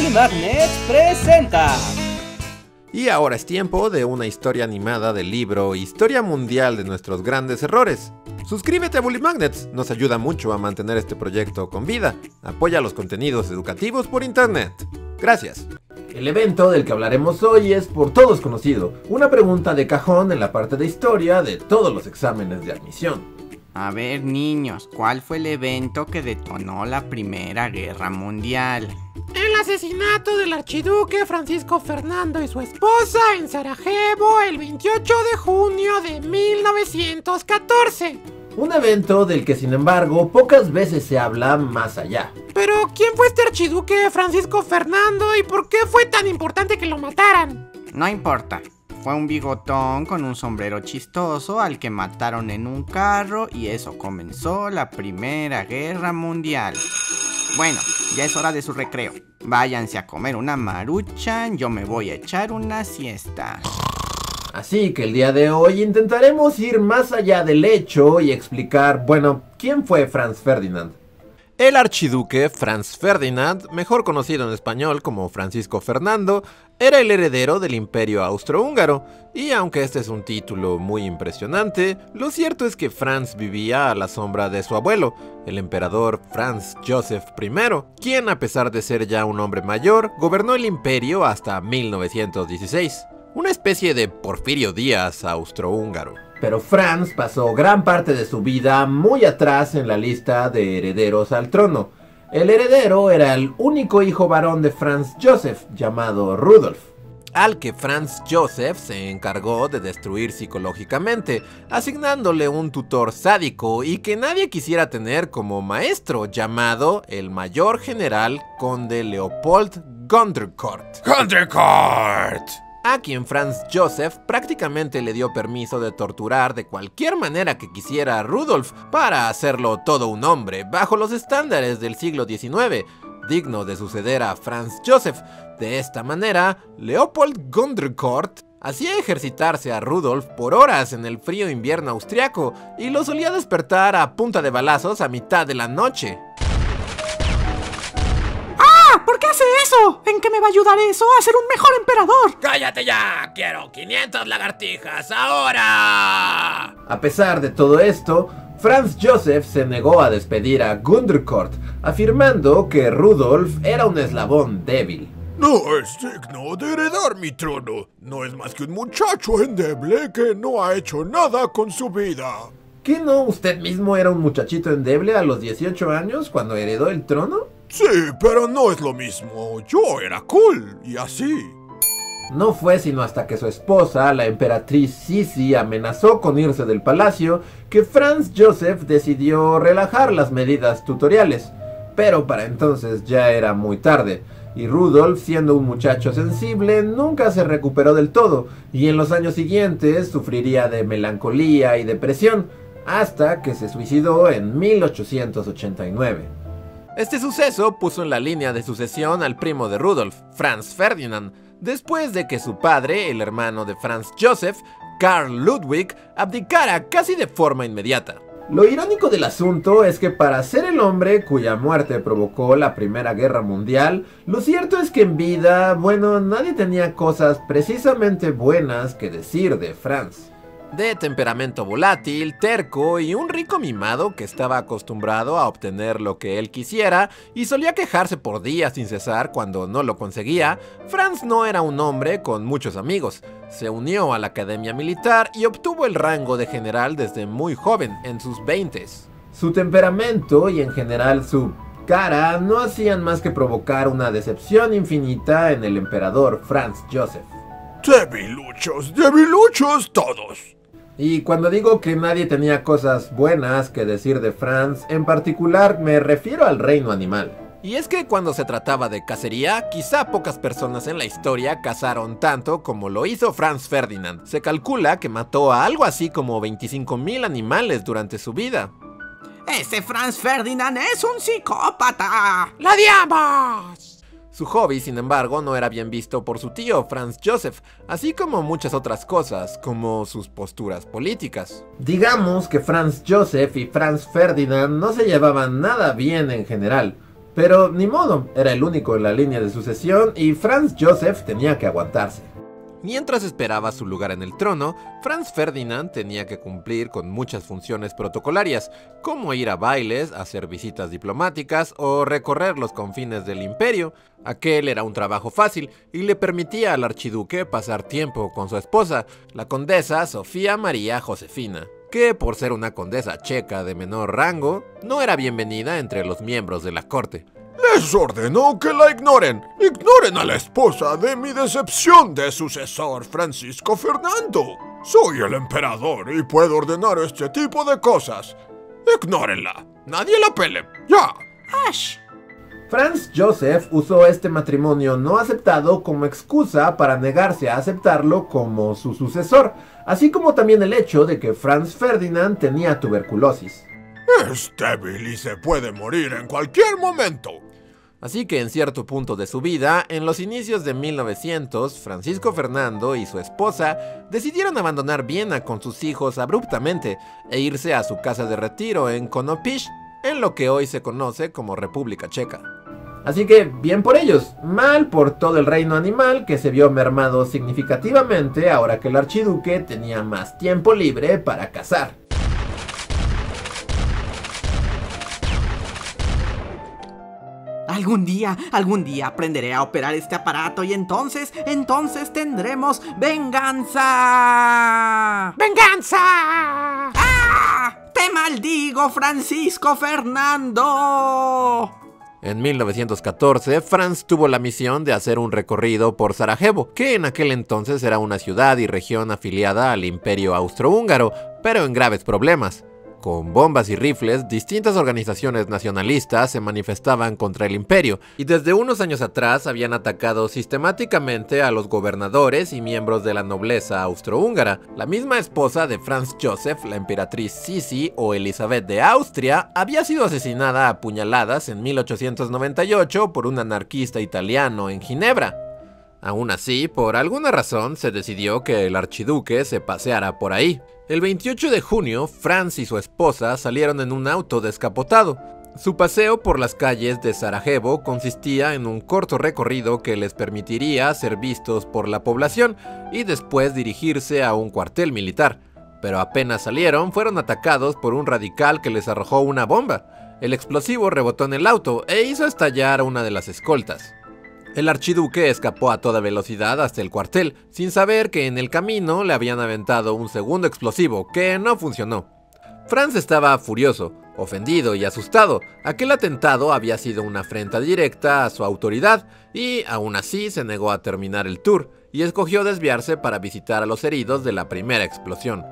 Bully Magnets presenta. Y ahora es tiempo de una historia animada del libro Historia Mundial de nuestros grandes errores. Suscríbete a Bully Magnets, nos ayuda mucho a mantener este proyecto con vida. Apoya los contenidos educativos por internet. Gracias. El evento del que hablaremos hoy es por todos conocido, una pregunta de cajón en la parte de historia de todos los exámenes de admisión. A ver, niños, ¿cuál fue el evento que detonó la Primera Guerra Mundial? El asesinato del archiduque Francisco Fernando y su esposa en Sarajevo el 28 de junio de 1914. Un evento del que sin embargo pocas veces se habla más allá. Pero, ¿quién fue este archiduque Francisco Fernando y por qué fue tan importante que lo mataran? No importa. Fue un bigotón con un sombrero chistoso al que mataron en un carro y eso comenzó la Primera Guerra Mundial. Bueno, ya es hora de su recreo. Váyanse a comer una maruchan, yo me voy a echar una siesta. Así que el día de hoy intentaremos ir más allá del hecho y explicar, bueno, ¿quién fue Franz Ferdinand? El archiduque Franz Ferdinand, mejor conocido en español como Francisco Fernando, era el heredero del imperio austrohúngaro, y aunque este es un título muy impresionante, lo cierto es que Franz vivía a la sombra de su abuelo, el emperador Franz Joseph I, quien a pesar de ser ya un hombre mayor, gobernó el imperio hasta 1916, una especie de Porfirio Díaz austrohúngaro. Pero Franz pasó gran parte de su vida muy atrás en la lista de herederos al trono. El heredero era el único hijo varón de Franz Joseph, llamado Rudolf, al que Franz Joseph se encargó de destruir psicológicamente, asignándole un tutor sádico y que nadie quisiera tener como maestro, llamado el mayor general conde Leopold Gondercourt. ¡Gondercourt! A quien Franz Joseph prácticamente le dio permiso de torturar de cualquier manera que quisiera a Rudolf para hacerlo todo un hombre, bajo los estándares del siglo XIX, digno de suceder a Franz Joseph. De esta manera, Leopold Gondercourt hacía ejercitarse a Rudolf por horas en el frío invierno austriaco y lo solía despertar a punta de balazos a mitad de la noche. ¿En qué me va a ayudar eso a ser un mejor emperador? ¡Cállate ya! ¡Quiero 500 lagartijas ahora! A pesar de todo esto, Franz Joseph se negó a despedir a Gunderkort, afirmando que Rudolf era un eslabón débil. No es digno de heredar mi trono. No es más que un muchacho endeble que no ha hecho nada con su vida. ¿Qué no usted mismo era un muchachito endeble a los 18 años cuando heredó el trono? Sí, pero no es lo mismo. Yo era cool y así. No fue sino hasta que su esposa, la emperatriz Sisi, amenazó con irse del palacio que Franz Joseph decidió relajar las medidas tutoriales. Pero para entonces ya era muy tarde, y Rudolf, siendo un muchacho sensible, nunca se recuperó del todo, y en los años siguientes sufriría de melancolía y depresión, hasta que se suicidó en 1889. Este suceso puso en la línea de sucesión al primo de Rudolf, Franz Ferdinand, después de que su padre, el hermano de Franz Joseph, Karl Ludwig, abdicara casi de forma inmediata. Lo irónico del asunto es que para ser el hombre cuya muerte provocó la Primera Guerra Mundial, lo cierto es que en vida, bueno, nadie tenía cosas precisamente buenas que decir de Franz de temperamento volátil, terco y un rico mimado que estaba acostumbrado a obtener lo que él quisiera y solía quejarse por días sin cesar cuando no lo conseguía, Franz no era un hombre con muchos amigos. Se unió a la academia militar y obtuvo el rango de general desde muy joven, en sus 20 Su temperamento y en general su cara no hacían más que provocar una decepción infinita en el emperador Franz Joseph. Debiluchos, debiluchos todos. Y cuando digo que nadie tenía cosas buenas que decir de Franz, en particular me refiero al reino animal. Y es que cuando se trataba de cacería, quizá pocas personas en la historia cazaron tanto como lo hizo Franz Ferdinand. Se calcula que mató a algo así como 25.000 animales durante su vida. ¡Ese Franz Ferdinand es un psicópata! ¡La diamos! Su hobby, sin embargo, no era bien visto por su tío, Franz Joseph, así como muchas otras cosas, como sus posturas políticas. Digamos que Franz Joseph y Franz Ferdinand no se llevaban nada bien en general. Pero ni modo, era el único en la línea de sucesión y Franz Joseph tenía que aguantarse. Mientras esperaba su lugar en el trono, Franz Ferdinand tenía que cumplir con muchas funciones protocolarias, como ir a bailes, hacer visitas diplomáticas o recorrer los confines del imperio. Aquel era un trabajo fácil y le permitía al archiduque pasar tiempo con su esposa, la condesa Sofía María Josefina, que por ser una condesa checa de menor rango, no era bienvenida entre los miembros de la corte. Les ordeno que la ignoren. Ignoren a la esposa de mi decepción de sucesor, Francisco Fernando. Soy el emperador y puedo ordenar este tipo de cosas. Ignórenla. Nadie la pele. Ya. ¡Ash! Franz Joseph usó este matrimonio no aceptado como excusa para negarse a aceptarlo como su sucesor, así como también el hecho de que Franz Ferdinand tenía tuberculosis. Es débil y se puede morir en cualquier momento. Así que en cierto punto de su vida, en los inicios de 1900, Francisco Fernando y su esposa decidieron abandonar Viena con sus hijos abruptamente e irse a su casa de retiro en Konopich, en lo que hoy se conoce como República Checa. Así que bien por ellos, mal por todo el reino animal que se vio mermado significativamente ahora que el archiduque tenía más tiempo libre para cazar. Algún día, algún día aprenderé a operar este aparato y entonces, entonces tendremos venganza. ¡Venganza! ¡Ah! ¡Te maldigo, Francisco Fernando! En 1914, Franz tuvo la misión de hacer un recorrido por Sarajevo, que en aquel entonces era una ciudad y región afiliada al Imperio Austrohúngaro, pero en graves problemas. Con bombas y rifles, distintas organizaciones nacionalistas se manifestaban contra el imperio y desde unos años atrás habían atacado sistemáticamente a los gobernadores y miembros de la nobleza austrohúngara. La misma esposa de Franz Joseph, la emperatriz Sisi o Elizabeth de Austria, había sido asesinada a puñaladas en 1898 por un anarquista italiano en Ginebra. Aún así, por alguna razón se decidió que el archiduque se paseara por ahí. El 28 de junio, Franz y su esposa salieron en un auto descapotado. Su paseo por las calles de Sarajevo consistía en un corto recorrido que les permitiría ser vistos por la población y después dirigirse a un cuartel militar. Pero apenas salieron, fueron atacados por un radical que les arrojó una bomba. El explosivo rebotó en el auto e hizo estallar una de las escoltas. El archiduque escapó a toda velocidad hasta el cuartel, sin saber que en el camino le habían aventado un segundo explosivo, que no funcionó. Franz estaba furioso, ofendido y asustado. Aquel atentado había sido una afrenta directa a su autoridad, y aún así se negó a terminar el tour, y escogió desviarse para visitar a los heridos de la primera explosión.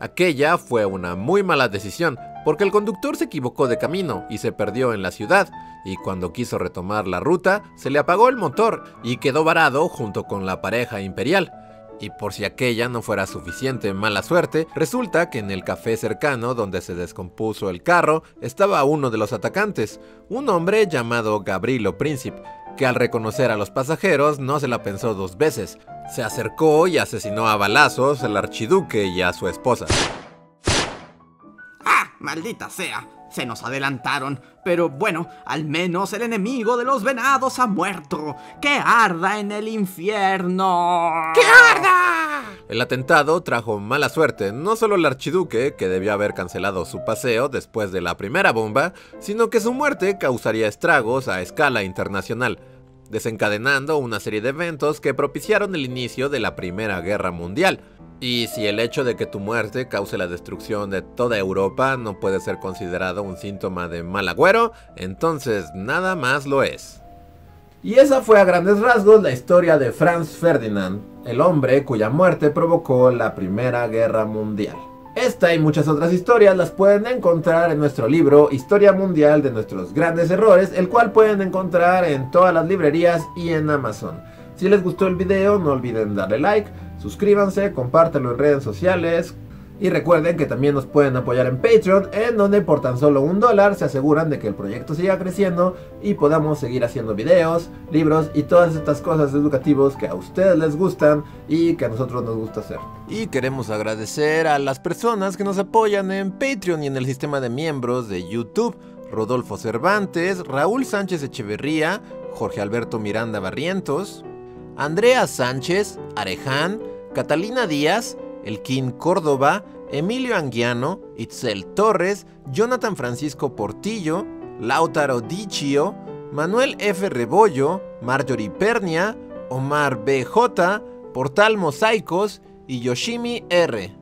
Aquella fue una muy mala decisión, porque el conductor se equivocó de camino y se perdió en la ciudad, y cuando quiso retomar la ruta, se le apagó el motor y quedó varado junto con la pareja imperial. Y por si aquella no fuera suficiente mala suerte, resulta que en el café cercano donde se descompuso el carro estaba uno de los atacantes, un hombre llamado Gabrilo Príncipe, que al reconocer a los pasajeros no se la pensó dos veces. Se acercó y asesinó a balazos al archiduque y a su esposa. ¡Maldita sea! Se nos adelantaron, pero bueno, al menos el enemigo de los venados ha muerto. ¡Que arda en el infierno! ¡Que arda! El atentado trajo mala suerte, no solo al archiduque, que debió haber cancelado su paseo después de la primera bomba, sino que su muerte causaría estragos a escala internacional, desencadenando una serie de eventos que propiciaron el inicio de la Primera Guerra Mundial. Y si el hecho de que tu muerte cause la destrucción de toda Europa no puede ser considerado un síntoma de mal agüero, entonces nada más lo es. Y esa fue a grandes rasgos la historia de Franz Ferdinand, el hombre cuya muerte provocó la Primera Guerra Mundial. Esta y muchas otras historias las pueden encontrar en nuestro libro Historia Mundial de nuestros grandes errores, el cual pueden encontrar en todas las librerías y en Amazon. Si les gustó el video no olviden darle like, suscríbanse, compártanlo en redes sociales, y recuerden que también nos pueden apoyar en Patreon, en donde por tan solo un dólar se aseguran de que el proyecto siga creciendo y podamos seguir haciendo videos, libros y todas estas cosas educativos que a ustedes les gustan y que a nosotros nos gusta hacer. Y queremos agradecer a las personas que nos apoyan en Patreon y en el sistema de miembros de YouTube. Rodolfo Cervantes, Raúl Sánchez Echeverría, Jorge Alberto Miranda Barrientos, Andrea Sánchez, Areján, Catalina Díaz, Elquín Córdoba, Emilio Anguiano, Itzel Torres, Jonathan Francisco Portillo, Lautaro Dichio, Manuel F. Rebollo, Marjorie Pernia, Omar BJ, Portal Mosaicos y Yoshimi R.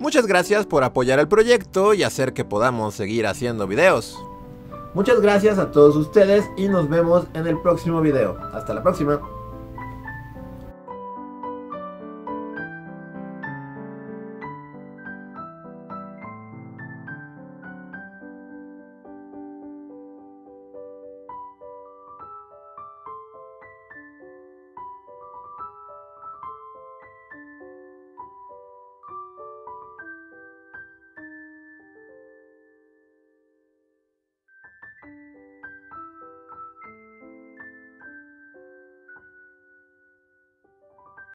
Muchas gracias por apoyar el proyecto y hacer que podamos seguir haciendo videos. Muchas gracias a todos ustedes y nos vemos en el próximo video. Hasta la próxima.